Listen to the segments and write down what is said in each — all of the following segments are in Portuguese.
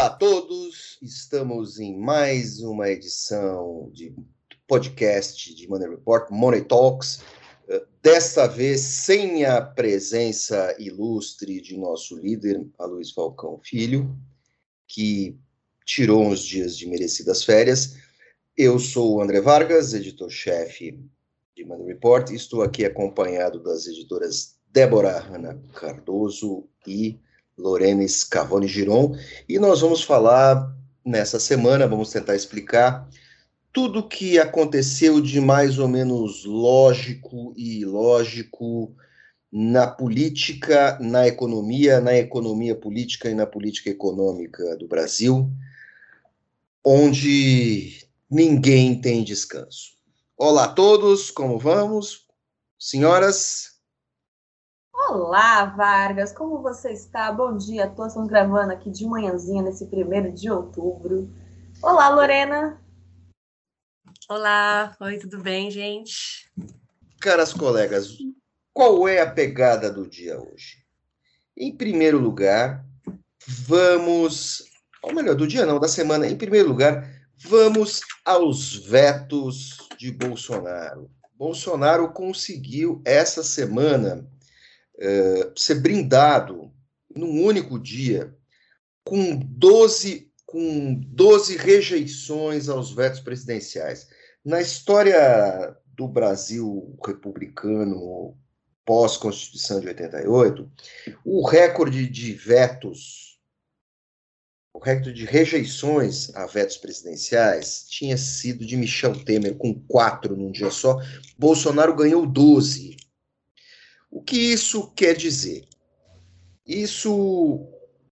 Olá a todos, estamos em mais uma edição de podcast de Money Report, Money Talks, eh, desta vez sem a presença ilustre de nosso líder, a Luiz Falcão Filho, que tirou uns dias de merecidas férias. Eu sou o André Vargas, editor-chefe de Money Report, estou aqui acompanhado das editoras Débora Hanna Cardoso e Lorena Scavone Giron, e nós vamos falar nessa semana, vamos tentar explicar tudo que aconteceu de mais ou menos lógico e ilógico na política, na economia, na economia política e na política econômica do Brasil, onde ninguém tem descanso. Olá a todos, como vamos? Senhoras, Olá, Vargas, como você está? Bom dia todos, estamos gravando aqui de manhãzinha, nesse primeiro de outubro. Olá, Lorena. Olá, oi, tudo bem, gente? Caras colegas, qual é a pegada do dia hoje? Em primeiro lugar, vamos, ou melhor, do dia não, da semana, em primeiro lugar, vamos aos vetos de Bolsonaro. Bolsonaro conseguiu essa semana é, ser brindado num único dia com 12, com 12 rejeições aos vetos presidenciais. Na história do Brasil republicano pós-Constituição de 88, o recorde de vetos, o recorde de rejeições a vetos presidenciais tinha sido de Michel Temer, com quatro num dia só. Bolsonaro ganhou 12. O que isso quer dizer? Isso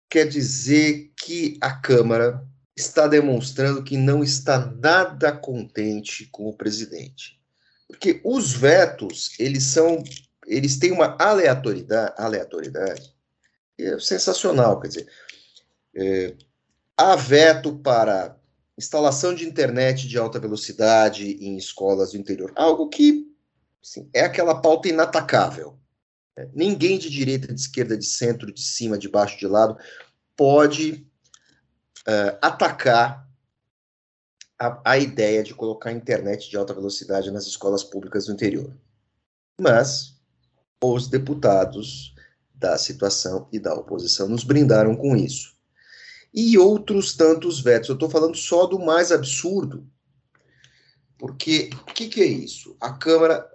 quer dizer que a Câmara está demonstrando que não está nada contente com o presidente. Porque os vetos, eles são, eles têm uma aleatoriedade, aleatoriedade é sensacional, quer dizer, é, há veto para instalação de internet de alta velocidade em escolas do interior, algo que assim, é aquela pauta inatacável. Ninguém de direita, de esquerda, de centro, de cima, de baixo, de lado, pode uh, atacar a, a, ideia de colocar internet de alta velocidade nas escolas públicas do interior. Mas os deputados da situação e da oposição nos brindaram com isso. E outros tantos vetos. Eu estou falando só do mais absurdo. Porque o que, que é isso? A Câmara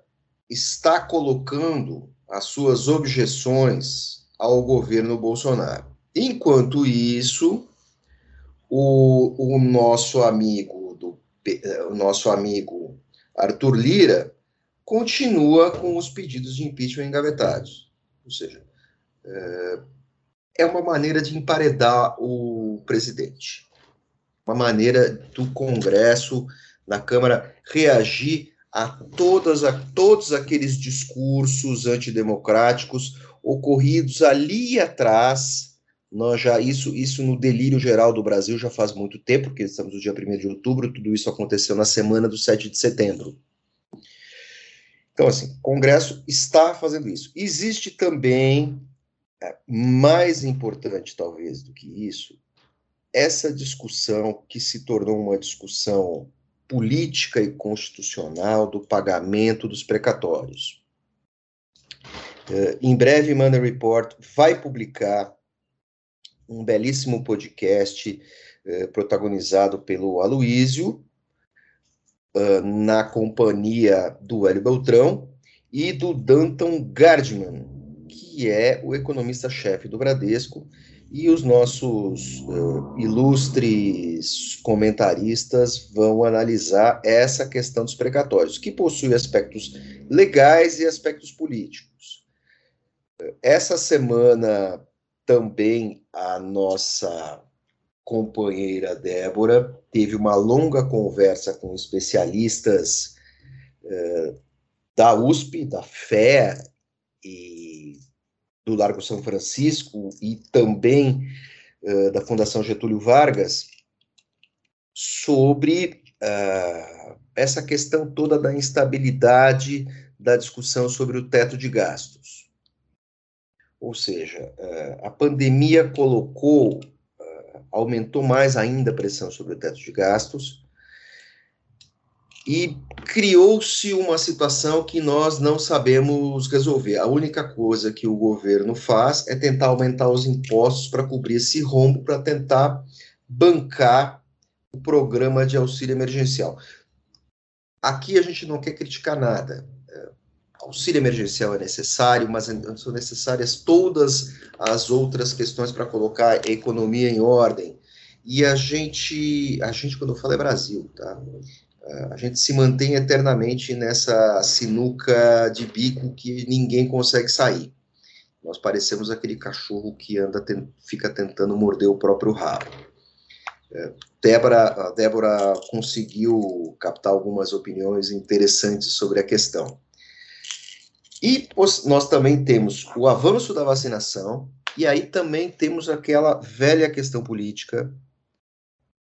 está colocando as suas objeções ao governo Bolsonaro. Enquanto isso, o, o nosso amigo do o nosso amigo Arthur Lira continua com os pedidos de impeachment engavetados. Ou seja, é, é uma maneira de emparedar o presidente. Uma maneira do Congresso, da Câmara, reagir a, todas, a todos aqueles discursos antidemocráticos ocorridos ali atrás. Nós já isso isso no delírio geral do Brasil já faz muito tempo, porque estamos no dia 1 de outubro, tudo isso aconteceu na semana do 7 de setembro. Então, assim, o Congresso está fazendo isso. Existe também, é, mais importante talvez do que isso, essa discussão que se tornou uma discussão política e constitucional do pagamento dos precatórios. Uh, em breve, Money Report vai publicar um belíssimo podcast uh, protagonizado pelo Aloísio, uh, na companhia do Hélio Beltrão e do Danton Gardman, que é o economista-chefe do Bradesco, e os nossos uh, ilustres comentaristas vão analisar essa questão dos precatórios, que possui aspectos legais e aspectos políticos. Essa semana também a nossa companheira Débora teve uma longa conversa com especialistas uh, da USP, da FE e do Largo São Francisco e também uh, da Fundação Getúlio Vargas sobre uh, essa questão toda da instabilidade da discussão sobre o teto de gastos. Ou seja, uh, a pandemia colocou aumentou mais ainda a pressão sobre o teto de gastos e criou-se uma situação que nós não sabemos resolver. A única coisa que o governo faz é tentar aumentar os impostos para cobrir esse rombo, para tentar bancar o programa de auxílio emergencial. Aqui a gente não quer criticar nada. É, auxílio emergencial é necessário, mas são necessárias todas as outras questões para colocar a economia em ordem. E a gente, a gente quando eu falo é Brasil, tá? A gente se mantém eternamente nessa sinuca de bico que ninguém consegue sair. Nós parecemos aquele cachorro que anda, fica tentando morder o próprio rabo. É, Débora, Débora conseguiu captar algumas opiniões interessantes sobre a questão. E nós também temos o avanço da vacinação, e aí também temos aquela velha questão política.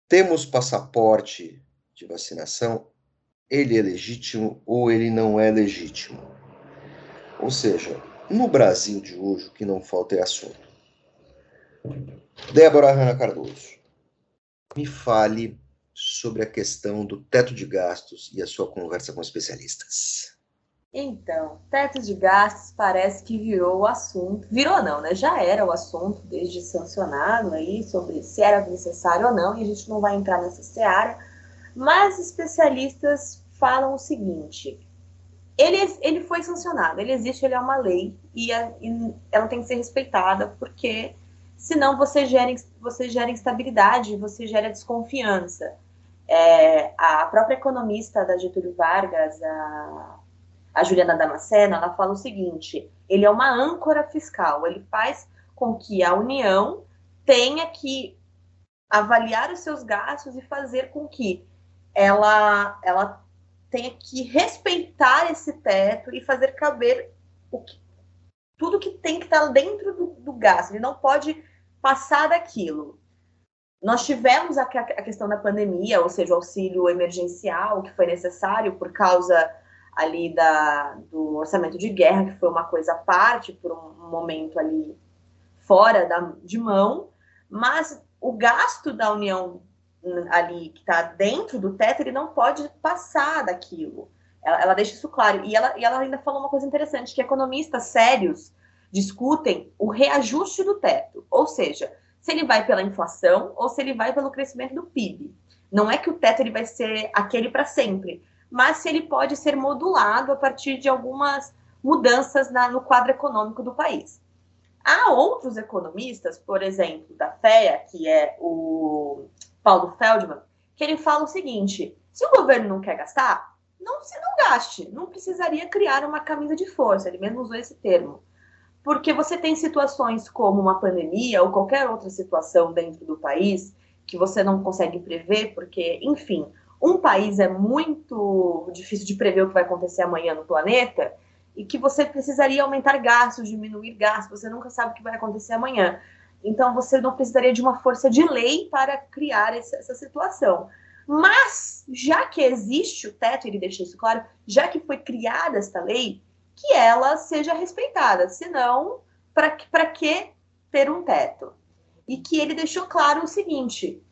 Temos passaporte de vacinação, ele é legítimo ou ele não é legítimo. Ou seja, no Brasil de hoje, o que não falta é assunto. Débora Hanna Cardoso me fale sobre a questão do teto de gastos e a sua conversa com especialistas. Então, teto de gastos parece que virou o assunto. Virou não, né? Já era o assunto desde sancionado aí sobre se era necessário ou não, e a gente não vai entrar nessa seara. Mas especialistas falam o seguinte: ele, ele foi sancionado, ele existe, ele é uma lei e, a, e ela tem que ser respeitada, porque senão você gera, você gera instabilidade, você gera desconfiança. É, a própria economista da Getúlio Vargas, a, a Juliana Damasceno, ela fala o seguinte: ele é uma âncora fiscal, ele faz com que a União tenha que avaliar os seus gastos e fazer com que ela, ela tenha que respeitar esse teto e fazer caber o que, tudo que tem que estar dentro do, do gasto. Ele não pode passar daquilo. Nós tivemos a, a questão da pandemia, ou seja, o auxílio emergencial que foi necessário por causa ali da, do orçamento de guerra, que foi uma coisa à parte, por um momento ali fora da, de mão, mas o gasto da União ali que está dentro do teto, ele não pode passar daquilo. Ela, ela, deixa isso claro. E ela, e ela ainda falou uma coisa interessante, que economistas sérios discutem o reajuste do teto, ou seja, se ele vai pela inflação ou se ele vai pelo crescimento do PIB. Não é que o teto ele vai ser aquele para sempre, mas se ele pode ser modulado a partir de algumas mudanças na, no quadro econômico do país. Há outros economistas, por exemplo, da FEA, que é o Paulo Feldman, que ele fala o seguinte: se o governo não quer gastar, não se não gaste, não precisaria criar uma camisa de força. Ele mesmo usou esse termo porque você tem situações como uma pandemia ou qualquer outra situação dentro do país que você não consegue prever, porque, enfim, um país é muito difícil de prever o que vai acontecer amanhã no planeta e que você precisaria aumentar gastos, diminuir gastos, você nunca sabe o que vai acontecer amanhã. Então, você não precisaria de uma força de lei para criar essa, essa situação. Mas, já que existe o teto, ele deixa isso claro, já que foi criada esta lei, que ela seja respeitada. Senão, para que ter um teto? E que ele deixou claro o seguinte: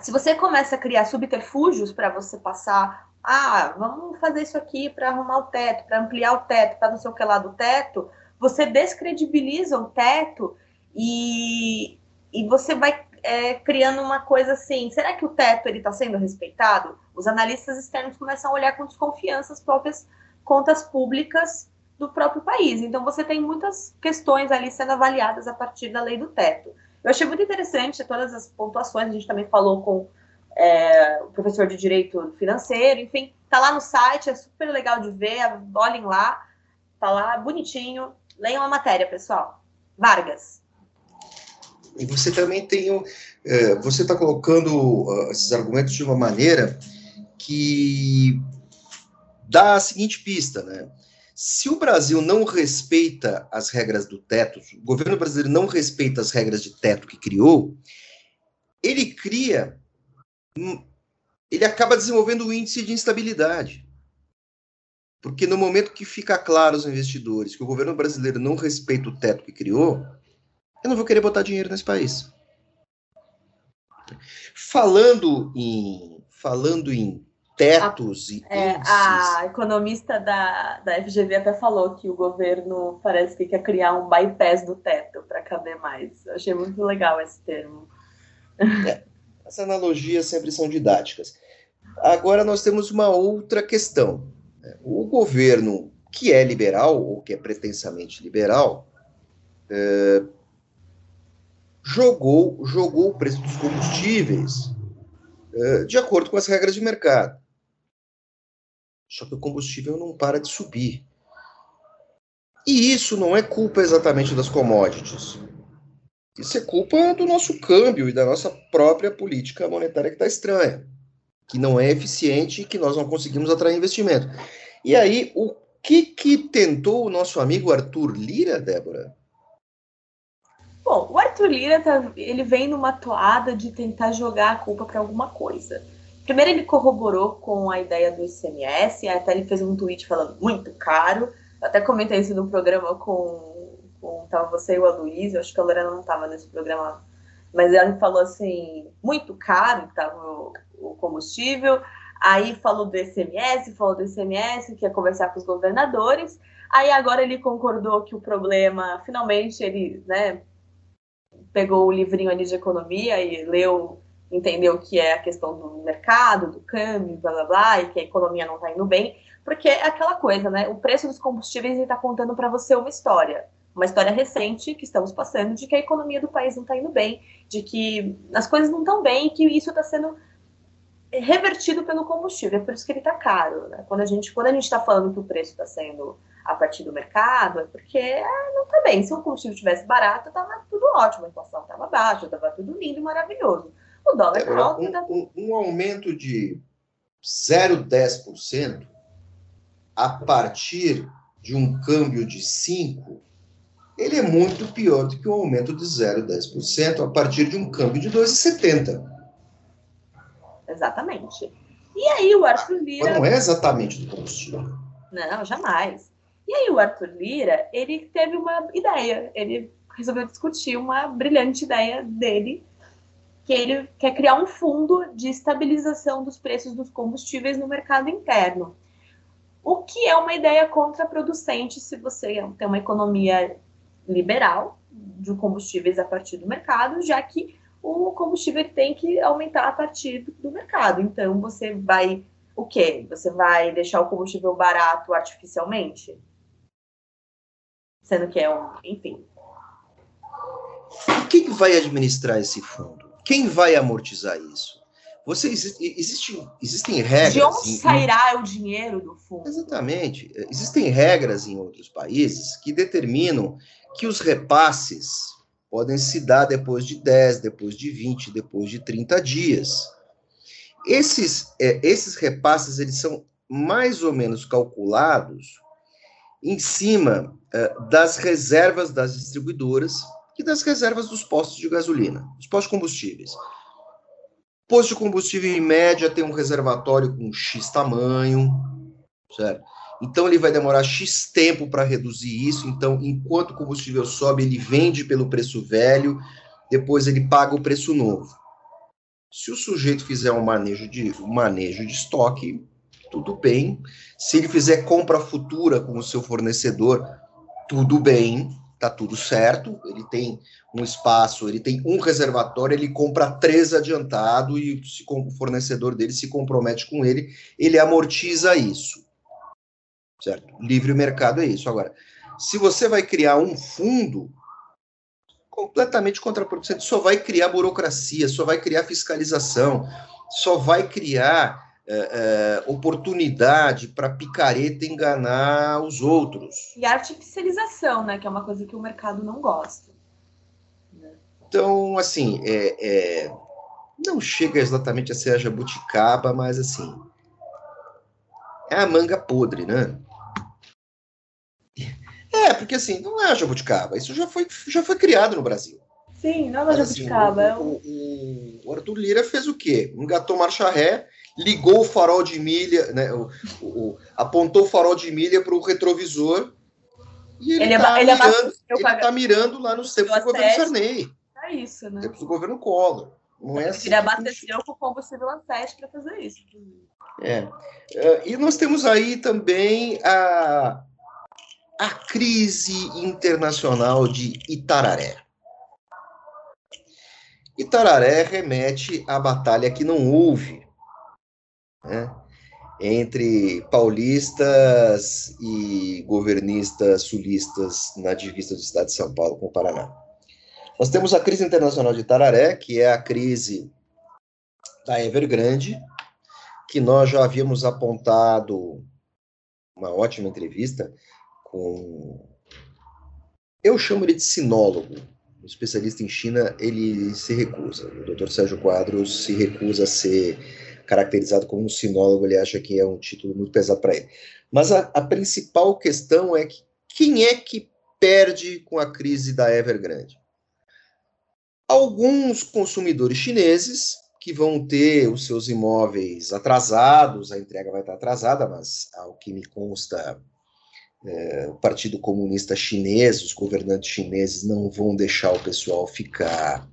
se você começa a criar subterfúgios para você passar, ah, vamos fazer isso aqui para arrumar o teto, para ampliar o teto, para não sei o que lá do teto, você descredibiliza o teto e, e você vai é, criando uma coisa assim, será que o teto ele está sendo respeitado? Os analistas externos começam a olhar com desconfiança as próprias contas públicas do próprio país. Então, você tem muitas questões ali sendo avaliadas a partir da lei do teto. Eu achei muito interessante todas as pontuações, a gente também falou com é, o professor de Direito Financeiro, enfim, tá lá no site, é super legal de ver, olhem lá, tá lá bonitinho, leiam a matéria, pessoal. Vargas. E você também tem, é, você está colocando uh, esses argumentos de uma maneira que dá a seguinte pista, né? Se o Brasil não respeita as regras do teto, o governo brasileiro não respeita as regras de teto que criou, ele cria, ele acaba desenvolvendo o índice de instabilidade. Porque no momento que fica claro aos investidores que o governo brasileiro não respeita o teto que criou, eu não vou querer botar dinheiro nesse país. Falando em, falando em tetos a, e é, A economista da, da FGV até falou que o governo parece que quer criar um bypass do teto para caber mais. Eu achei muito legal esse termo. É, as analogias sempre são didáticas. Agora nós temos uma outra questão. O governo que é liberal, ou que é pretensamente liberal, é, jogou, jogou o preço dos combustíveis é, de acordo com as regras de mercado. Só que o combustível não para de subir. E isso não é culpa exatamente das commodities. Isso é culpa do nosso câmbio e da nossa própria política monetária que está estranha, que não é eficiente e que nós não conseguimos atrair investimento. E aí, o que, que tentou o nosso amigo Arthur Lira, Débora? Bom, o Arthur Lira tá, ele vem numa toada de tentar jogar a culpa para alguma coisa. Primeiro ele corroborou com a ideia do ICMS, até ele fez um tweet falando muito caro. Eu até comentei isso no programa com, com tava você e o Aloysio, acho que a Lorena não estava nesse programa, mas ele falou assim, muito caro estava o, o combustível. Aí falou do ICMS, falou do ICMS, que ia conversar com os governadores. Aí agora ele concordou que o problema, finalmente ele, né, pegou o livrinho ali de economia e leu entendeu que é a questão do mercado, do câmbio, blá blá blá, e que a economia não está indo bem, porque é aquela coisa, né? O preço dos combustíveis está contando para você uma história, uma história recente que estamos passando de que a economia do país não está indo bem, de que as coisas não estão bem, e que isso está sendo revertido pelo combustível, é por isso que ele está caro. Né? Quando a gente quando a gente está falando que o preço está sendo a partir do mercado, é porque ah, não está bem. Se o combustível estivesse barato, estava tudo ótimo, a inflação estava baixa, estava tudo lindo e maravilhoso. O dólar é, alto um, um, um aumento de 0,10% a partir de um câmbio de 5, ele é muito pior do que um aumento de 0,10% a partir de um câmbio de 2,70. Exatamente. E aí o Arthur Lira. Mas não é exatamente do combustível. Não, jamais. E aí o Arthur Lira, ele teve uma ideia. Ele resolveu discutir uma brilhante ideia dele, que ele quer criar um fundo de estabilização dos preços dos combustíveis no mercado interno. O que é uma ideia contraproducente se você tem uma economia liberal de combustíveis a partir do mercado, já que o combustível tem que aumentar a partir do mercado. Então, você vai o quê? Você vai deixar o combustível barato artificialmente? Sendo que é um, enfim. Quem vai administrar esse fundo? Quem vai amortizar isso? Você existe, existem regras. De onde sairá em, o dinheiro do fundo? Exatamente. Existem regras em outros países que determinam que os repasses podem se dar depois de 10, depois de 20, depois de 30 dias. Esses, é, esses repasses eles são mais ou menos calculados em cima é, das reservas das distribuidoras e das reservas dos postos de gasolina, dos postos de combustíveis. Posto de combustível, em média, tem um reservatório com X tamanho, certo? Então ele vai demorar X tempo para reduzir isso. Então, enquanto o combustível sobe, ele vende pelo preço velho, depois ele paga o preço novo. Se o sujeito fizer um manejo de, um manejo de estoque, tudo bem. Se ele fizer compra futura com o seu fornecedor, tudo bem, tá tudo certo. Ele tem um espaço, ele tem um reservatório, ele compra três adiantado e se o fornecedor dele se compromete com ele, ele amortiza isso certo? Livre mercado é isso. Agora, se você vai criar um fundo completamente contraproducente, só vai criar burocracia, só vai criar fiscalização, só vai criar é, é, oportunidade para picareta enganar os outros. E artificialização, né? Que é uma coisa que o mercado não gosta. Então, assim, é, é, não chega exatamente a ser a jabuticaba, mas assim, é a manga podre, né? É, porque assim, não é a jabuticaba. Isso já foi, já foi criado no Brasil. Sim, não é a assim, jabuticaba. Assim, o, o, o, Arthur Lira fez o quê? Engatou marcha ré, ligou o farol de milha, né, o, o apontou o farol de milha para o retrovisor e ele, está é, mirando, ele tá mirando lá no tempos do governo Sarney. É isso, né? Tempos do governo Collor. Não é assim. Ele abasteceu com combustível a 7 para fazer isso. É. Uh, e nós temos aí também a, a crise internacional de Itararé. Itararé remete à batalha que não houve né, entre paulistas e governistas sulistas na divisa do estado de São Paulo com o Paraná. Nós temos a crise internacional de Itararé, que é a crise da Evergrande, que nós já havíamos apontado uma ótima entrevista com. Eu chamo ele de sinólogo, um especialista em China, ele se recusa. O Dr. Sérgio Quadros se recusa a ser caracterizado como um sinólogo, ele acha que é um título muito pesado para ele. Mas a, a, principal questão é que quem é que perde com a crise da Evergrande? Alguns consumidores chineses que vão ter os seus imóveis atrasados, a entrega vai estar atrasada, mas ao que me consta, é, o Partido Comunista Chinês, os governantes chineses não vão deixar o pessoal ficar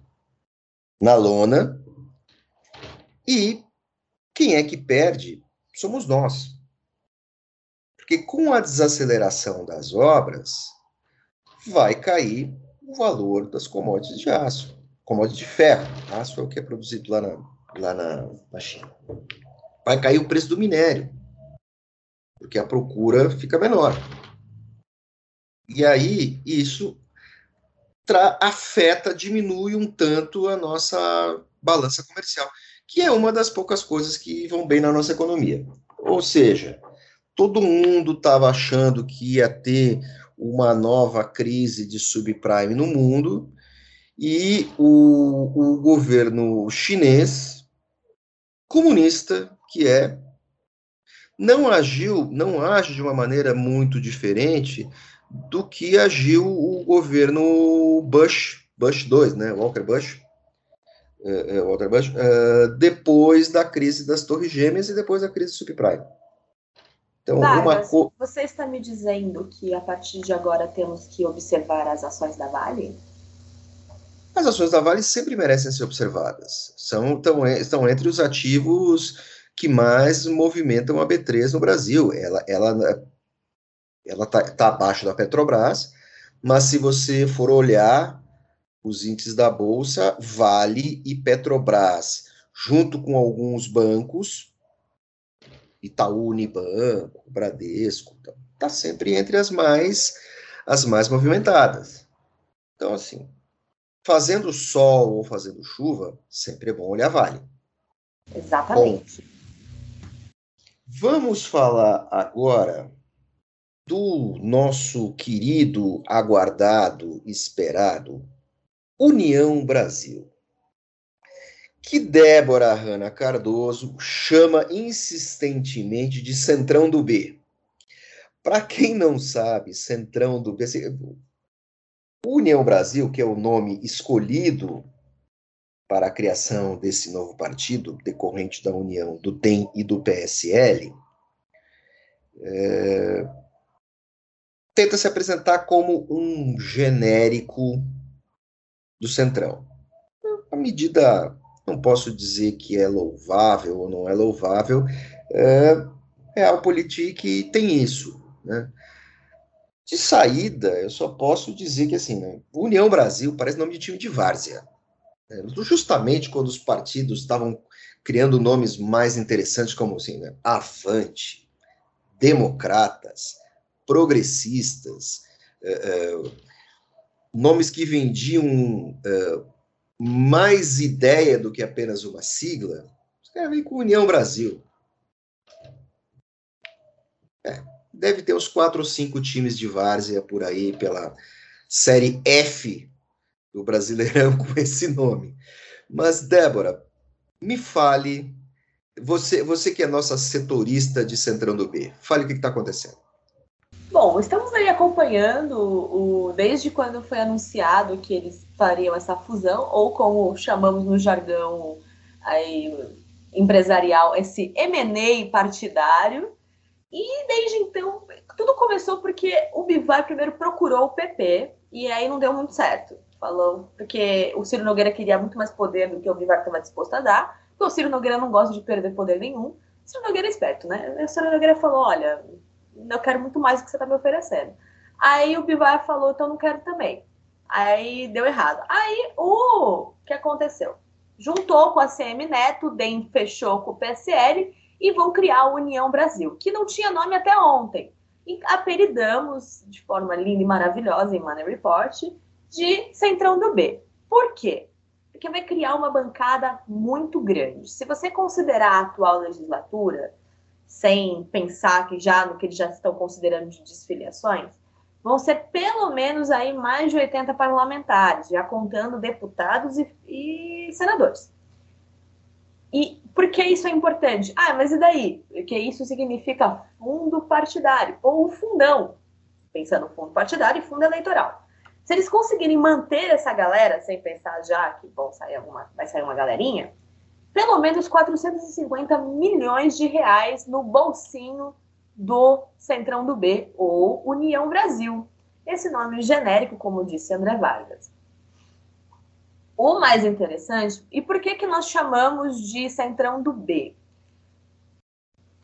na lona. E quem é que perde? Somos nós. Porque com a desaceleração das obras, vai cair o valor das commodities de aço, commodities de ferro. Aço é o que é produzido lá na, lá na, na China. Vai cair o preço do minério porque a procura fica menor. E aí isso afeta, diminui um tanto a nossa balança comercial, que é uma das poucas coisas que vão bem na nossa economia. Ou seja, todo mundo estava achando que ia ter uma nova crise de subprime no mundo, e o, o governo chinês comunista, que é não agiu, não age de uma maneira muito diferente do que agiu o governo Bush, Bush 2, né, Walker Bush, é, é, Walker Bush, é, depois da crise das Torres Gêmeas e depois da crise subprime. Então, Vargas, uma... você está me dizendo que a partir de agora temos que observar as ações da Vale? As ações da Vale sempre merecem ser observadas. São, estão, estão entre os ativos que mais movimentam a B3 no Brasil. Ela ela ela está tá abaixo da Petrobras, mas se você for olhar os índices da bolsa, Vale e Petrobras, junto com alguns bancos, Itaú, Unibanco, Bradesco, tá, tá sempre entre as mais as mais movimentadas. Então assim, fazendo sol ou fazendo chuva, sempre é bom olhar Vale. Exatamente. Vamos falar agora do nosso querido, aguardado, esperado União Brasil, que Débora Hanna Cardoso chama insistentemente de Centrão do B. Para quem não sabe, Centrão do B. União Brasil, que é o nome escolhido para a criação desse novo partido, decorrente da união do DEM e do PSL, é, tenta se apresentar como um genérico do Centrão. A medida, não posso dizer que é louvável ou não é louvável, é, Realpolitik tem isso. Né? De saída, eu só posso dizer que assim, né, União Brasil parece nome de time de várzea. É, justamente quando os partidos estavam criando nomes mais interessantes, como assim, né? Avante, democratas, progressistas, é, é, nomes que vendiam é, mais ideia do que apenas uma sigla, os caras com União Brasil. É, deve ter uns quatro ou cinco times de várzea por aí pela série F do Brasileirão com esse nome. Mas, Débora, me fale, você, você que é nossa setorista de Centrão do B, fale o que está acontecendo. Bom, estamos acompanhando o, desde quando foi anunciado que eles fariam essa fusão, ou como chamamos no jargão aí, empresarial, esse M&A partidário. E desde então, tudo começou porque o Bivar primeiro procurou o PP, e aí não deu muito certo. falou, porque o Ciro Nogueira queria muito mais poder do que o Bivar estava disposto a dar, porque o Ciro Nogueira não gosta de perder poder nenhum. O Ciro Nogueira é esperto, né? O Ciro Nogueira falou: olha, eu quero muito mais do que você está me oferecendo. Aí o Bivar falou: então não quero também. Aí deu errado. Aí o que aconteceu? Juntou com a CM Neto, o DEM fechou com o PSL e vão criar a União Brasil, que não tinha nome até ontem. E apelidamos de forma linda e maravilhosa em Money Report de Centrão do B. Por quê? Porque vai criar uma bancada muito grande. Se você considerar a atual legislatura, sem pensar que já no que eles já estão considerando de desfiliações, vão ser pelo menos aí mais de 80 parlamentares, já contando deputados e, e senadores. E por que isso é importante? Ah, mas e daí? Porque isso significa fundo partidário, ou fundão, pensando fundo partidário e fundo eleitoral. Se eles conseguirem manter essa galera, sem pensar já que bom, sair alguma, vai sair uma galerinha, pelo menos 450 milhões de reais no bolsinho do Centrão do B, ou União Brasil. Esse nome genérico, como disse André Vargas. O mais interessante, e por que, que nós chamamos de Centrão do B?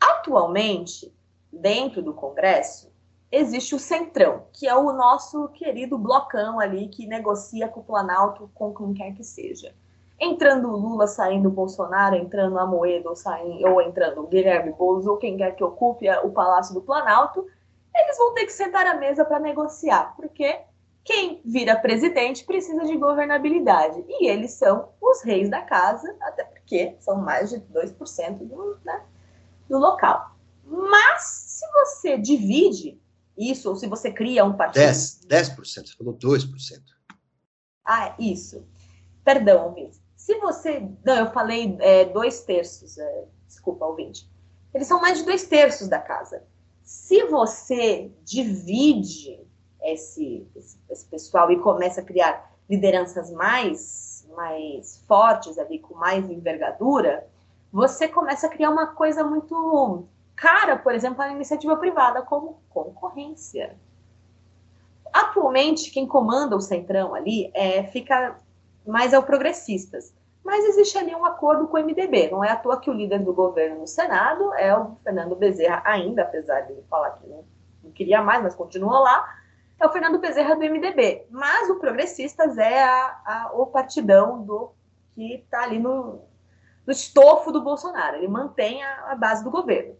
Atualmente, dentro do Congresso, existe o Centrão, que é o nosso querido blocão ali que negocia com o Planalto com quem quer que seja. Entrando o Lula, saindo o Bolsonaro, entrando a Moeda ou, saindo, ou entrando o Guilherme Boulos ou quem quer que ocupe o Palácio do Planalto, eles vão ter que sentar à mesa para negociar, porque quem vira presidente precisa de governabilidade. E eles são os reis da casa, até porque são mais de 2% do, né, do local. Mas, se você divide isso, ou se você cria um partido. 10%, 10% você falou 2%. Ah, isso. Perdão, ouvinte. Se você. Não, eu falei é, dois terços, é, desculpa, ouvinte. Eles são mais de dois terços da casa. Se você divide esse, esse, esse pessoal e começa a criar lideranças mais, mais fortes ali, com mais envergadura, você começa a criar uma coisa muito cara, por exemplo, a iniciativa privada como concorrência. Atualmente, quem comanda o Centrão ali é, fica mais é o Progressistas. Mas existe ali um acordo com o MDB. Não é à toa que o líder do governo no Senado é o Fernando Bezerra, ainda, apesar de ele falar que não, não queria mais, mas continua lá, é o Fernando Bezerra do MDB. Mas o Progressistas é a, a, o partidão do que está ali no, no estofo do Bolsonaro. Ele mantém a, a base do governo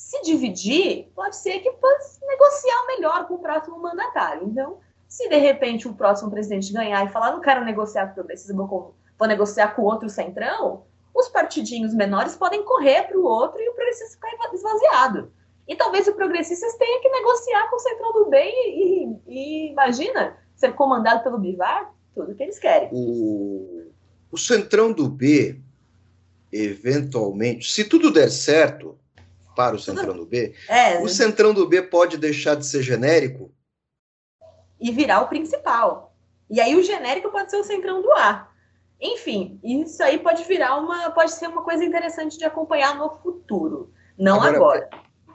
se dividir, pode ser que possa negociar melhor com o próximo mandatário. Então, se de repente o próximo presidente ganhar e falar, não quero negociar com o progressista, vou, vou negociar com o outro centrão, os partidinhos menores podem correr para o outro e o progressista ficar esvaziado. E talvez o progressistas tenha que negociar com o centrão do bem e, e, e imagina ser comandado pelo Bivar, tudo que eles querem. O, o centrão do B, eventualmente, se tudo der certo, para o Centrão do B, é, o Centrão do B pode deixar de ser genérico e virar o principal. E aí o genérico pode ser o Centrão do A. Enfim, isso aí pode virar uma, pode ser uma coisa interessante de acompanhar no futuro, não agora. agora.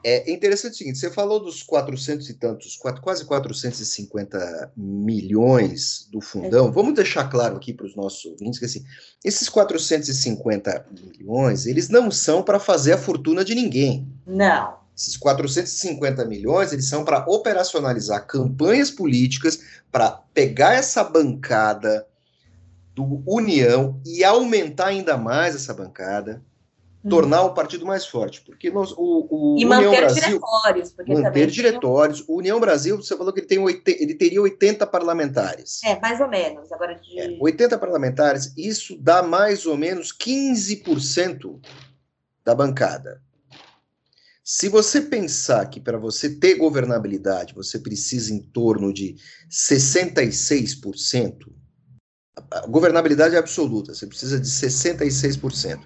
É interessante o seguinte: você falou dos 400 e tantos, quase 450 milhões do fundão. É. Vamos deixar claro aqui para os nossos ouvintes que assim, esses 450 milhões, eles não são para fazer a fortuna de ninguém. Não. Esses 450 milhões, eles são para operacionalizar campanhas políticas, para pegar essa bancada do União e aumentar ainda mais essa bancada tornar o partido mais forte, porque nós, o, o e União manter Brasil, diretórios, porque manter diretórios. Tem... O União Brasil, você falou que ele tem ele teria 80 parlamentares. É, mais ou menos. Agora de... é, 80 parlamentares, isso dá mais ou menos 15% da bancada. Se você pensar que para você ter governabilidade você precisa em torno de 66%, a governabilidade é absoluta, você precisa de 66%.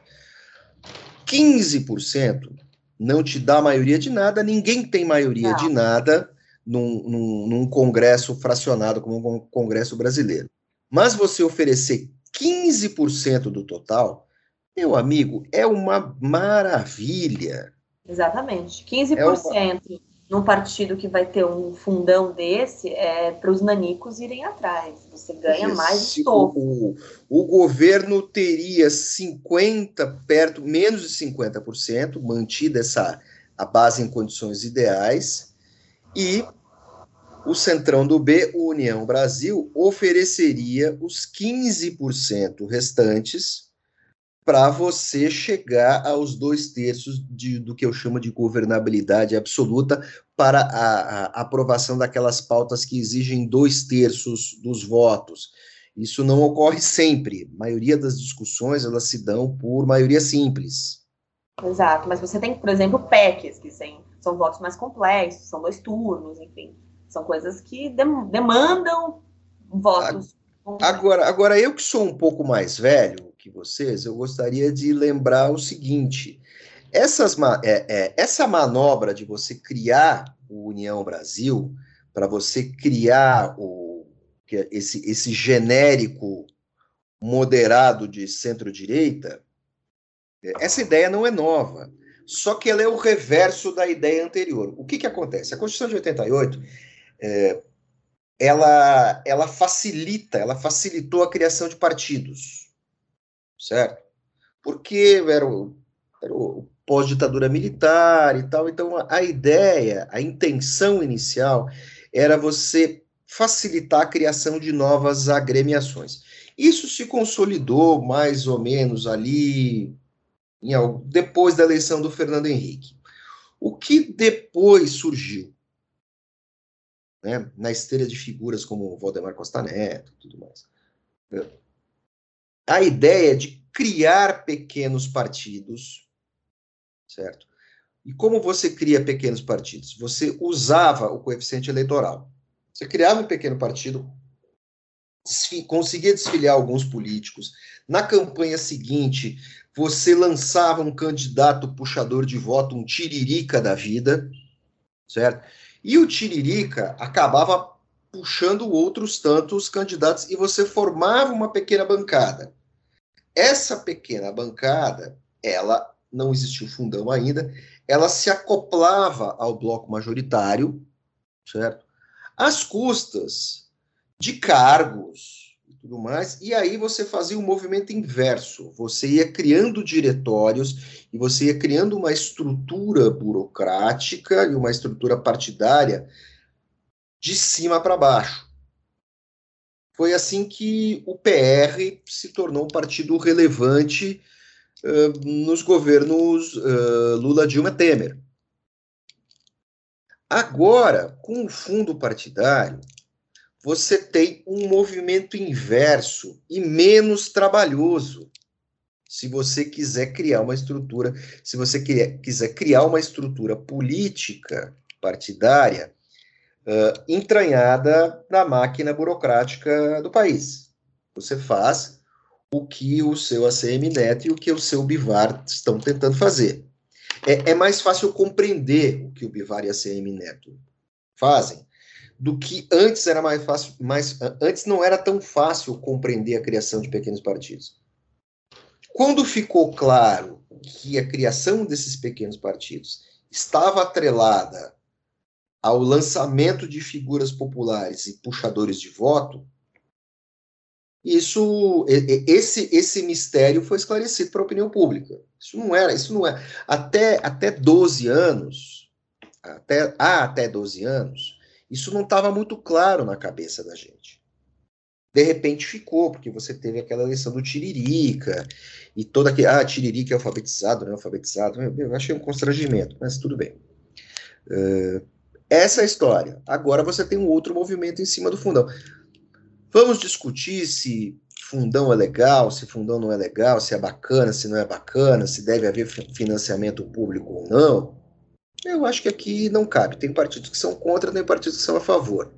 15% não te dá maioria de nada, ninguém tem maioria não. de nada num, num, num, congresso fracionado como o Congresso Brasileiro. Mas você oferecer 15% do total, meu amigo, é uma maravilha. Exatamente. 15%. É uma... num partido que vai ter um fundão desse, é para os nanicos irem atrás. Você ganha Porque mais estofo. O, o governo teria 50, perto, menos de 50%, mantida essa a base em condições ideais, e o Centrão do B, o União Brasil, ofereceria os 15% restantes para você chegar aos dois terços de, do que eu chamo de governabilidade absoluta para a, a, aprovação daquelas pautas que exigem dois terços dos votos. Isso não ocorre sempre. A maioria das discussões elas se dão por maioria simples. Exato, mas você tem, por exemplo, PECs, que tem, são votos mais complexos, são dois turnos, enfim. São coisas que demandam votos. Agora, agora, eu que sou um pouco mais velho, que vocês, eu gostaria de lembrar o seguinte: essas, é, é, essa manobra de você criar o União Brasil, para você criar o, esse, esse genérico moderado de centro-direita, essa ideia não é nova. Só que ela é o reverso da ideia anterior. O que, que acontece? A Constituição de 88 é, ela, ela facilita, ela facilitou a criação de partidos certo? Porque era o, era o pós-ditadura militar e tal, então a, a ideia, a intenção inicial era você facilitar a criação de novas agremiações. Isso se consolidou mais ou menos ali em, depois da eleição do Fernando Henrique. O que depois surgiu? Né, na esteira de figuras como Valdemar Costa Neto tudo mais a ideia de criar pequenos partidos, certo? E como você cria pequenos partidos? Você usava o coeficiente eleitoral. Você criava um pequeno partido, conseguia desfiliar alguns políticos. Na campanha seguinte, você lançava um candidato puxador de voto, um tiririca da vida, certo? E o tiririca acabava puxando outros tantos candidatos e você formava uma pequena bancada. Essa pequena bancada, ela não existiu fundão ainda, ela se acoplava ao bloco majoritário, certo? Às custas de cargos e tudo mais, e aí você fazia um movimento inverso. Você ia criando diretórios e você ia criando uma estrutura burocrática e uma estrutura partidária de cima para baixo. Foi assim que o PR se tornou um partido relevante uh, nos governos uh, Lula, Dilma, Temer. Agora, com o fundo partidário, você tem um movimento inverso e menos trabalhoso. Se você quiser criar uma estrutura, se você quiser criar uma estrutura política partidária uh, entranhada na máquina burocrática do país. Você faz o que o seu ACM Neto e o que o seu Bivar estão tentando fazer. É, é mais fácil compreender o que o Bivar e a ACM Neto fazem do que antes era mais fácil, antes não era tão fácil compreender a criação de pequenos partidos. Quando ficou claro que a criação desses pequenos partidos estava atrelada ao lançamento de figuras populares e puxadores de voto, isso, esse, esse mistério foi esclarecido para a opinião pública. Isso não era, isso não é. Até, até 12 anos, até, há até 12 anos, isso não estava muito claro na cabeça da gente. De repente ficou, porque você teve aquela eleição do Tiririca, e toda aquele. Ah, Tiririca é alfabetizado, não é alfabetizado. Eu achei um constrangimento, mas tudo bem. Uh, essa é a história. Agora você tem um outro movimento em cima do fundão. Vamos discutir se fundão é legal, se fundão não é legal, se é bacana, se não é bacana, se deve haver financiamento público ou não. Eu acho que aqui não cabe. Tem partidos que são contra, tem partidos que são a favor.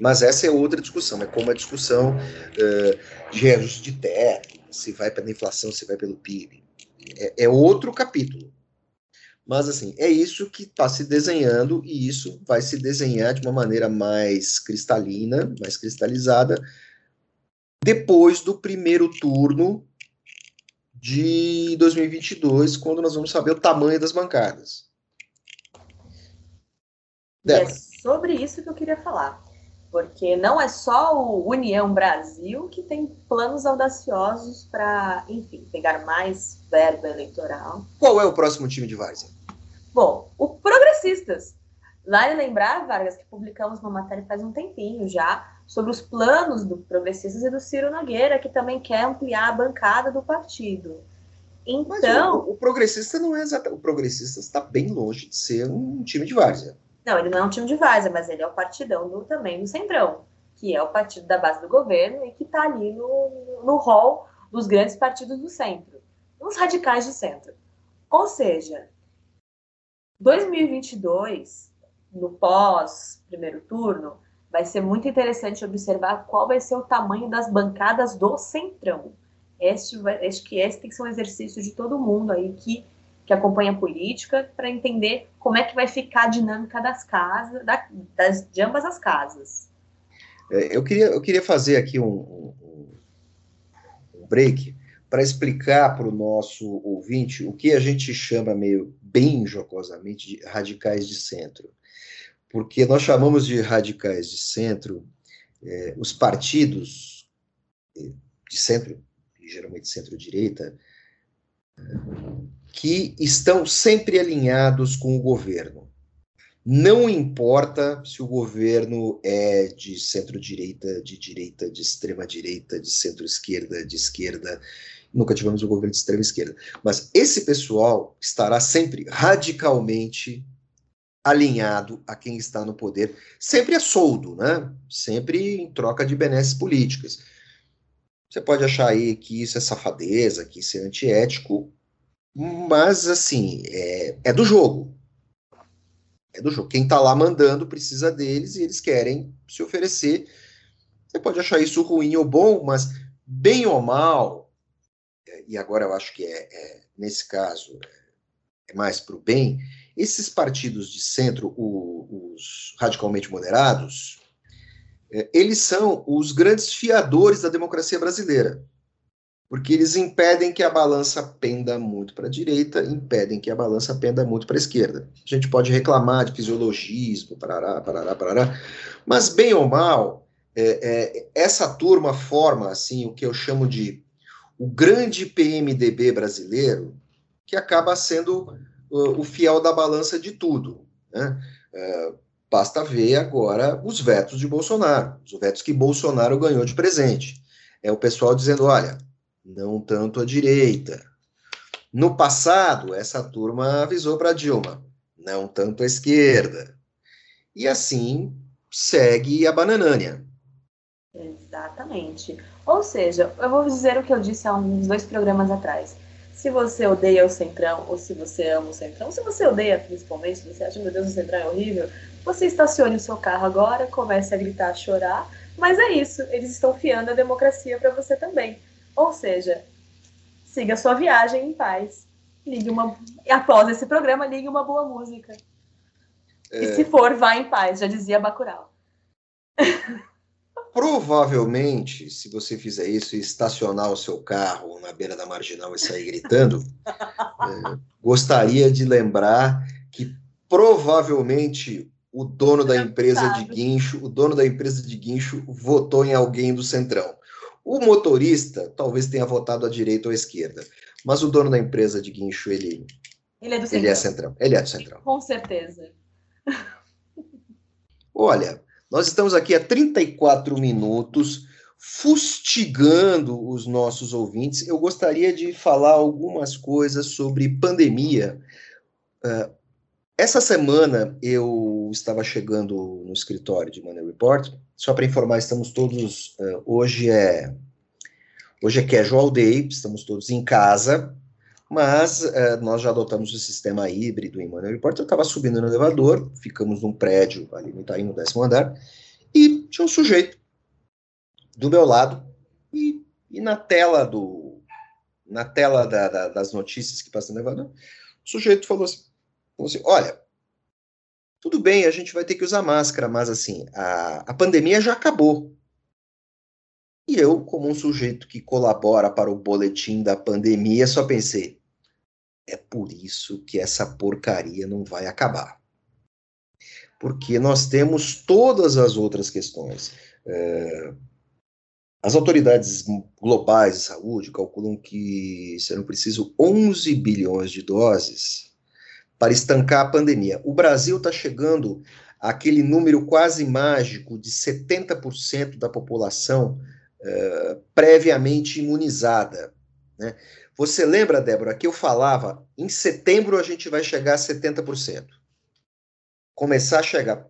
Mas essa é outra discussão, é como a discussão uh, de reajuste de teto, se vai pela inflação, se vai pelo PIB. É, é outro capítulo. Mas, assim, é isso que está se desenhando e isso vai se desenhar de uma maneira mais cristalina, mais cristalizada, depois do primeiro turno de 2022, quando nós vamos saber o tamanho das bancadas. É sobre isso que eu queria falar. Porque não é só o União Brasil que tem planos audaciosos para, enfim, pegar mais verba eleitoral. Qual é o próximo time de Várzea? Bom, o Progressistas. Vale lembrar, Vargas, que publicamos uma matéria faz um tempinho já sobre os planos do Progressistas e do Ciro Nogueira, que também quer ampliar a bancada do partido. Então. O, o, progressista não é exatamente. O progressista está bem longe de ser um time de várzea. Não, ele não é um time de várzea, mas ele é o partidão do, também do Centrão, que é o partido da base do governo e que está ali no, no hall dos grandes partidos do centro, os radicais de centro. Ou seja, 2022, no pós primeiro turno, vai ser muito interessante observar qual vai ser o tamanho das bancadas do centrão. Este, acho que esse tem que ser um exercício de todo mundo aí que, que acompanha a política para entender como é que vai ficar a dinâmica das casas, da, das, de ambas as casas. É, eu, queria, eu queria fazer aqui um, um, um break para explicar para o nosso ouvinte o que a gente chama meio bem jocosamente de radicais de centro. Porque nós chamamos de radicais de centro é, os partidos é, de centro geralmente centro-direita, que estão sempre alinhados com o governo. Não importa se o governo é de centro-direita, de direita, de extrema-direita, de centro-esquerda, de esquerda. Nunca tivemos um governo de extrema-esquerda. Mas esse pessoal estará sempre radicalmente alinhado a quem está no poder, sempre a soldo, né? Sempre em troca de benesses políticas. Você pode achar aí que isso é safadeza, que isso é antiético, mas assim, é, é do jogo. É do jogo. Quem está lá mandando precisa deles e eles querem se oferecer. Você pode achar isso ruim ou bom, mas bem ou mal, e agora eu acho que é, é nesse caso é mais para o bem, esses partidos de centro, o, os radicalmente moderados, é, eles são os grandes fiadores da democracia brasileira, porque eles impedem que a balança penda muito para a direita, impedem que a balança penda muito para a esquerda. A gente pode reclamar de fisiologismo, parará, parará, parará, mas bem ou mal, é, é, essa turma forma assim o que eu chamo de o grande PMDB brasileiro, que acaba sendo uh, o fiel da balança de tudo. Né? Uh, Basta ver agora os vetos de Bolsonaro, os vetos que Bolsonaro ganhou de presente. É o pessoal dizendo: olha, não tanto a direita. No passado, essa turma avisou para Dilma, não tanto a esquerda. E assim segue a bananânia. Exatamente. Ou seja, eu vou dizer o que eu disse há uns dois programas atrás. Se você odeia o Centrão, ou se você ama o Centrão, se você odeia principalmente, se você acha, meu Deus, o Centrão é horrível, você estacione o seu carro agora, comece a gritar, a chorar, mas é isso, eles estão fiando a democracia para você também. Ou seja, siga sua viagem em paz. Ligue uma. Após esse programa, ligue uma boa música. É... E se for, vá em paz, já dizia Bacurau. Provavelmente, se você fizer isso e estacionar o seu carro na beira da marginal e sair gritando, é, gostaria de lembrar que provavelmente o dono da empresa de guincho, o dono da empresa de guincho votou em alguém do Centrão. O motorista talvez tenha votado à direita ou à esquerda, mas o dono da empresa de guincho, ele, ele é do Centrão. Ele é Centrão. Ele é do Centrão. Com certeza. Olha, nós estamos aqui há 34 minutos fustigando os nossos ouvintes. Eu gostaria de falar algumas coisas sobre pandemia. Uh, essa semana eu estava chegando no escritório de Money Report, só para informar, estamos todos, uh, hoje é hoje é casual day, estamos todos em casa, mas uh, nós já adotamos o sistema híbrido em Money Report, eu estava subindo no elevador, ficamos num prédio ali no Itaim, no décimo andar, e tinha um sujeito do meu lado, e, e na tela do na tela da, da, das notícias que passam no elevador, o sujeito falou assim, então, assim, olha, tudo bem, a gente vai ter que usar máscara, mas assim, a, a pandemia já acabou. E eu, como um sujeito que colabora para o boletim da pandemia, só pensei, é por isso que essa porcaria não vai acabar. porque nós temos todas as outras questões. É, as autoridades globais de saúde calculam que serão preciso 11 bilhões de doses para estancar a pandemia. O Brasil está chegando àquele número quase mágico de 70% da população uh, previamente imunizada. Né? Você lembra, Débora, que eu falava, em setembro a gente vai chegar a 70%. Começar a chegar.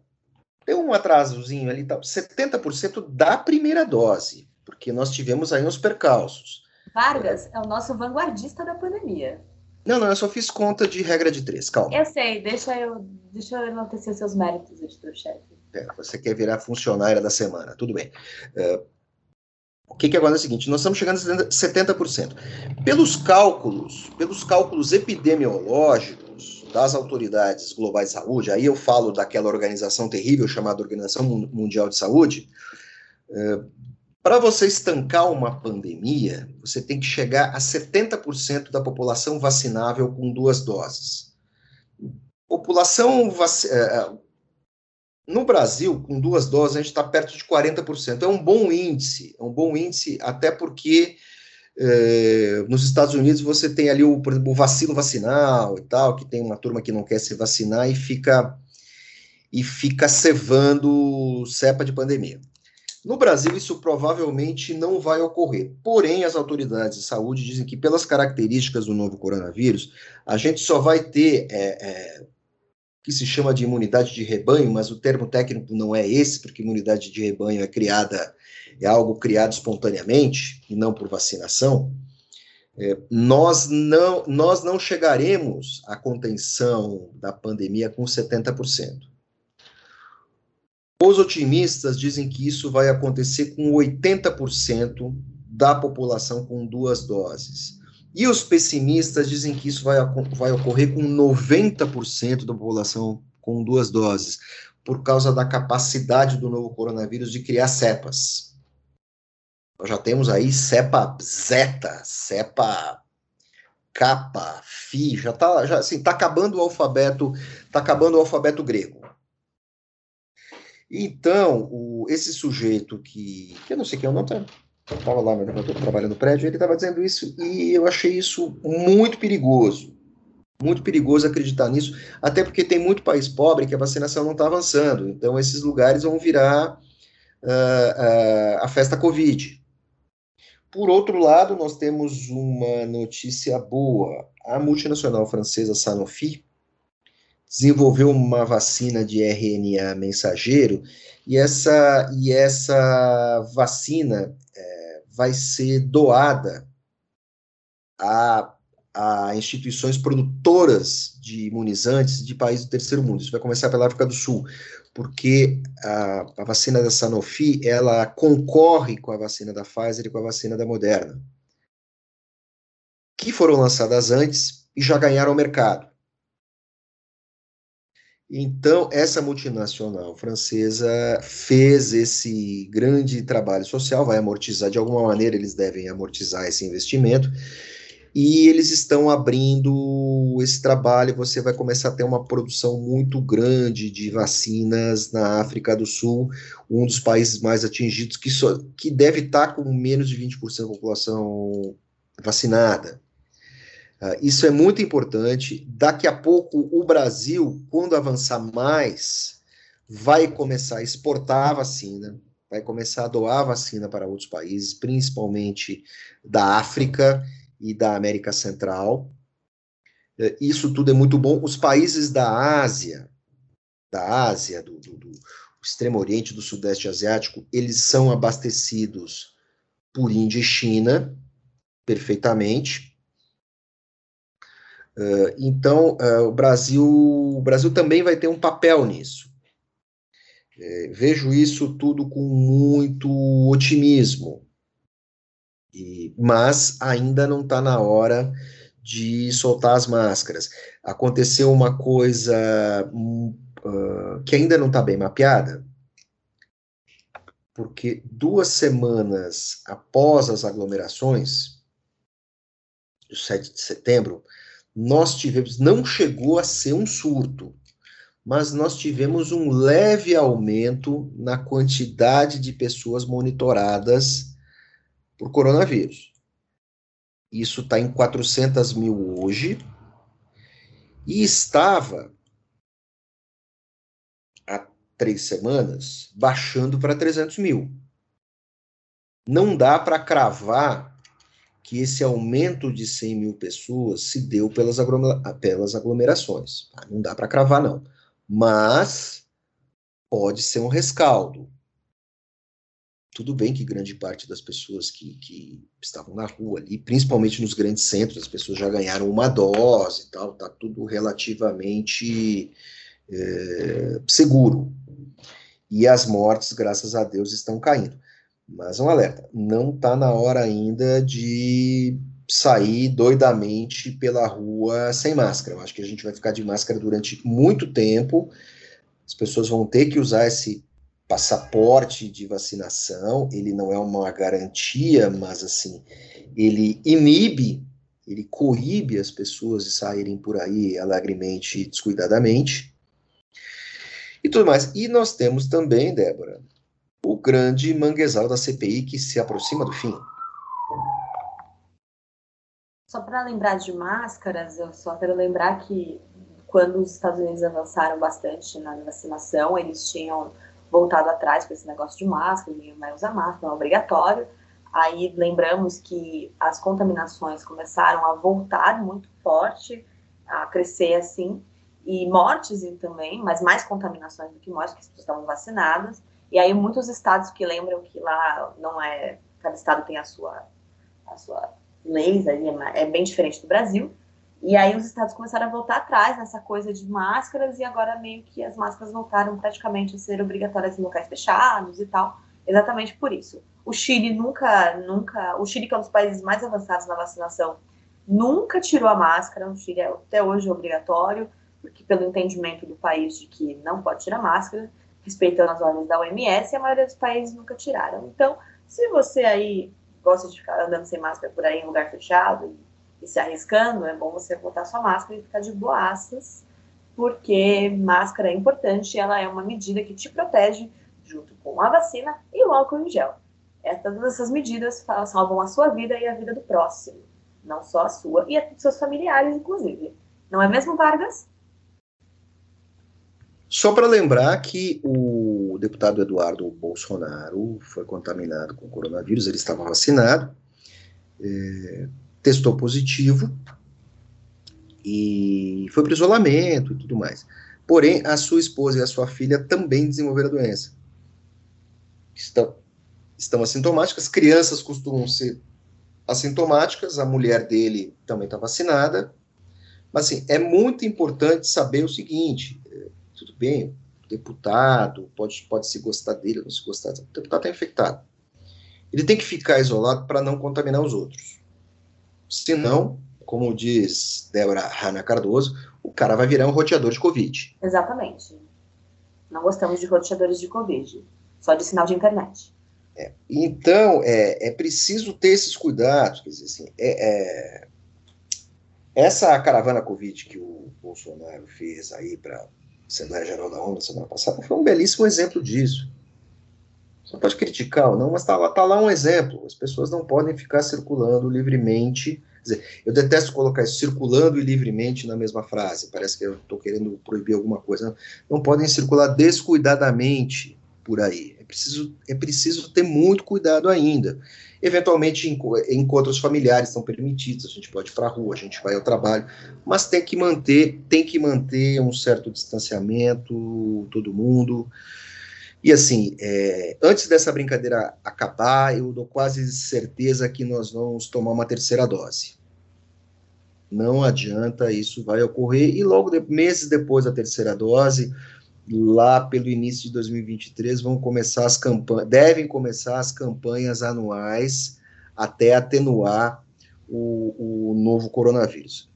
Tem um atrasozinho ali, tá? 70% da primeira dose porque nós tivemos aí uns percalços. Vargas é o nosso vanguardista da pandemia. Não, não, eu só fiz conta de regra de três, calma. Eu sei, deixa eu, deixa eu enaltecer seus méritos, editor-chefe. É, você quer virar funcionária da semana, tudo bem. Uh, o que, que agora é o seguinte, nós estamos chegando a 70%. Pelos cálculos, pelos cálculos epidemiológicos das autoridades globais de saúde, aí eu falo daquela organização terrível chamada Organização Mundial de Saúde, uh, para você estancar uma pandemia, você tem que chegar a 70% da população vacinável com duas doses. População vac... No Brasil, com duas doses, a gente está perto de 40%. É um bom índice, é um bom índice, até porque é, nos Estados Unidos você tem ali o, por exemplo, o vacilo vacinal e tal, que tem uma turma que não quer se vacinar e fica e fica cevando cepa de pandemia. No Brasil, isso provavelmente não vai ocorrer. Porém, as autoridades de saúde dizem que, pelas características do novo coronavírus, a gente só vai ter é, é, que se chama de imunidade de rebanho, mas o termo técnico não é esse, porque imunidade de rebanho é criada, é algo criado espontaneamente e não por vacinação. É, nós, não, nós não chegaremos à contenção da pandemia com 70%. Os otimistas dizem que isso vai acontecer com 80% da população com duas doses. E os pessimistas dizem que isso vai, vai ocorrer com 90% da população com duas doses, por causa da capacidade do novo coronavírus de criar cepas. Nós já temos aí cepa zeta, cepa capa, fi, já está já, assim, tá acabando o alfabeto, tá acabando o alfabeto grego. Então, o, esse sujeito que, que eu não sei quem é o nome, tá? Estava lá, eu estou trabalhando no prédio, ele estava dizendo isso e eu achei isso muito perigoso. Muito perigoso acreditar nisso, até porque tem muito país pobre que a vacinação não está avançando. Então, esses lugares vão virar uh, uh, a festa Covid. Por outro lado, nós temos uma notícia boa. A multinacional francesa Sanofi desenvolveu uma vacina de RNA mensageiro e essa, e essa vacina vai ser doada a, a instituições produtoras de imunizantes de países do terceiro mundo. Isso vai começar pela África do Sul, porque a, a vacina da Sanofi ela concorre com a vacina da Pfizer e com a vacina da Moderna, que foram lançadas antes e já ganharam o mercado. Então, essa multinacional francesa fez esse grande trabalho social, vai amortizar, de alguma maneira eles devem amortizar esse investimento, e eles estão abrindo esse trabalho. Você vai começar a ter uma produção muito grande de vacinas na África do Sul, um dos países mais atingidos, que, só, que deve estar com menos de 20% da população vacinada. Uh, isso é muito importante. Daqui a pouco, o Brasil, quando avançar mais, vai começar a exportar a vacina, vai começar a doar a vacina para outros países, principalmente da África e da América Central. Uh, isso tudo é muito bom. Os países da Ásia, da Ásia, do, do, do Extremo Oriente, do Sudeste Asiático, eles são abastecidos por Índia e China perfeitamente então, uh, o Brasil, o Brasil também vai ter um papel nisso. É, vejo isso tudo com muito otimismo, e, mas ainda não está na hora de soltar as máscaras. Aconteceu uma coisa uh, que ainda não está bem mapeada, porque duas semanas após as aglomerações, 7 de setembro, nós tivemos, não chegou a ser um surto, mas nós tivemos um leve aumento na quantidade de pessoas monitoradas por coronavírus. Isso está em 400 mil hoje, e estava há três semanas baixando para 300 mil. Não dá para cravar que esse aumento de 100 mil pessoas se deu pelas, pelas aglomerações. Tá? Não dá para cravar, não mas pode ser um rescaldo. Tudo bem que grande parte das pessoas que, que estavam na rua ali, principalmente nos grandes centros, as pessoas já ganharam uma dose e tal, tá tudo relativamente é, seguro. E as mortes, graças a Deus, estão caindo. Mas um alerta, não está na hora ainda de sair doidamente pela rua sem máscara. Eu acho que a gente vai ficar de máscara durante muito tempo. As pessoas vão ter que usar esse passaporte de vacinação. Ele não é uma garantia, mas assim, ele inibe, ele coíbe as pessoas de saírem por aí alegremente e descuidadamente. E tudo mais. E nós temos também, Débora, o grande manguezal da CPI que se aproxima do fim. Só para lembrar de máscaras, eu só quero lembrar que quando os Estados Unidos avançaram bastante na vacinação, eles tinham voltado atrás com esse negócio de máscara, ninguém vai usar máscara, não é obrigatório. Aí lembramos que as contaminações começaram a voltar muito forte, a crescer assim, e mortes também, mas mais contaminações do que mortes, porque as pessoas estavam vacinadas. E aí muitos estados que lembram que lá não é, cada estado tem a sua, a sua leis ali, é, é bem diferente do Brasil. E aí os estados começaram a voltar atrás nessa coisa de máscaras e agora meio que as máscaras voltaram praticamente a ser obrigatórias em locais fechados e tal, exatamente por isso. O Chile nunca, nunca, o Chile que é um dos países mais avançados na vacinação, nunca tirou a máscara, o Chile é até hoje é obrigatório, porque pelo entendimento do país de que não pode tirar máscara, respeitando as ordens da OMS, a maioria dos países nunca tiraram. Então, se você aí gosta de ficar andando sem máscara por aí em lugar fechado e, e se arriscando, é bom você botar sua máscara e ficar de boaças, porque máscara é importante, ela é uma medida que te protege junto com a vacina e o álcool em gel. É, todas essas medidas salvam a sua vida e a vida do próximo, não só a sua e a dos seus familiares, inclusive. Não é mesmo, Vargas? Só para lembrar que o deputado Eduardo Bolsonaro foi contaminado com coronavírus, ele estava vacinado, é, testou positivo e foi para isolamento e tudo mais. Porém, a sua esposa e a sua filha também desenvolveram a doença. Estão, estão assintomáticas, crianças costumam ser assintomáticas, a mulher dele também está vacinada. Mas, assim, é muito importante saber o seguinte: tudo bem, deputado, pode, pode se gostar dele não se gostar, o deputado está infectado. Ele tem que ficar isolado para não contaminar os outros. Senão, como diz Débora Hanna Cardoso, o cara vai virar um roteador de Covid. Exatamente. Não gostamos de roteadores de Covid, só de sinal de internet. É, então, é, é preciso ter esses cuidados. Quer dizer, assim, é, é, essa caravana Covid que o Bolsonaro fez aí para Assembleia Geral da ONU semana passada, foi um belíssimo exemplo disso. Você pode criticar ou não, mas está lá, tá lá um exemplo. As pessoas não podem ficar circulando livremente. Dizer, eu detesto colocar isso, circulando e livremente na mesma frase. Parece que eu estou querendo proibir alguma coisa. Não, não podem circular descuidadamente por aí. É preciso, é preciso ter muito cuidado ainda. Eventualmente, encontros familiares são permitidos, a gente pode ir para a rua, a gente vai ao trabalho, mas tem que manter, tem que manter um certo distanciamento, todo mundo. E assim, é, antes dessa brincadeira acabar, eu dou quase certeza que nós vamos tomar uma terceira dose. Não adianta, isso vai ocorrer, e logo de, meses depois da terceira dose, lá pelo início de 2023 vão começar as campanhas, devem começar as campanhas anuais até atenuar o, o novo coronavírus.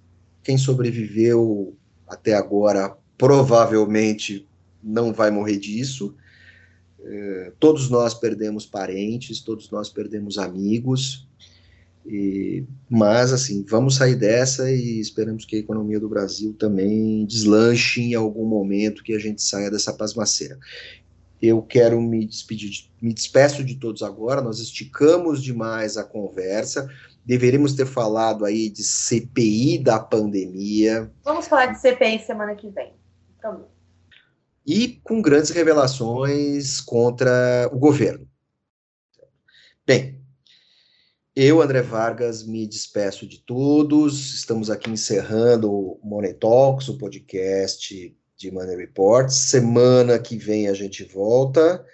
Quem sobreviveu até agora provavelmente não vai morrer disso. É, todos nós perdemos parentes, todos nós perdemos amigos. E, mas, assim, vamos sair dessa e esperamos que a economia do Brasil também deslanche em algum momento que a gente saia dessa pasmaceira. Eu quero me despedir, me despeço de todos agora, nós esticamos demais a conversa, deveríamos ter falado aí de CPI da pandemia. Vamos falar de CPI semana que vem. Pronto. E com grandes revelações contra o governo. Bem, eu, André Vargas, me despeço de todos. Estamos aqui encerrando o Money Talks, o podcast de Money Reports. Semana que vem a gente volta.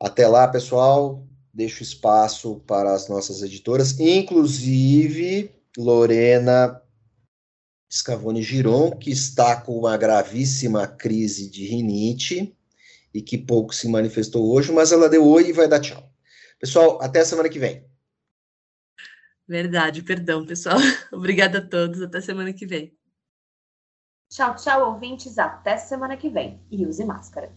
Até lá, pessoal. Deixo espaço para as nossas editoras, inclusive Lorena Scavone Giron, que está com uma gravíssima crise de rinite e que pouco se manifestou hoje, mas ela deu oi e vai dar tchau. Pessoal, até a semana que vem. Verdade, perdão, pessoal. Obrigada a todos. Até semana que vem. Tchau, tchau, ouvintes. Até semana que vem. E use máscara.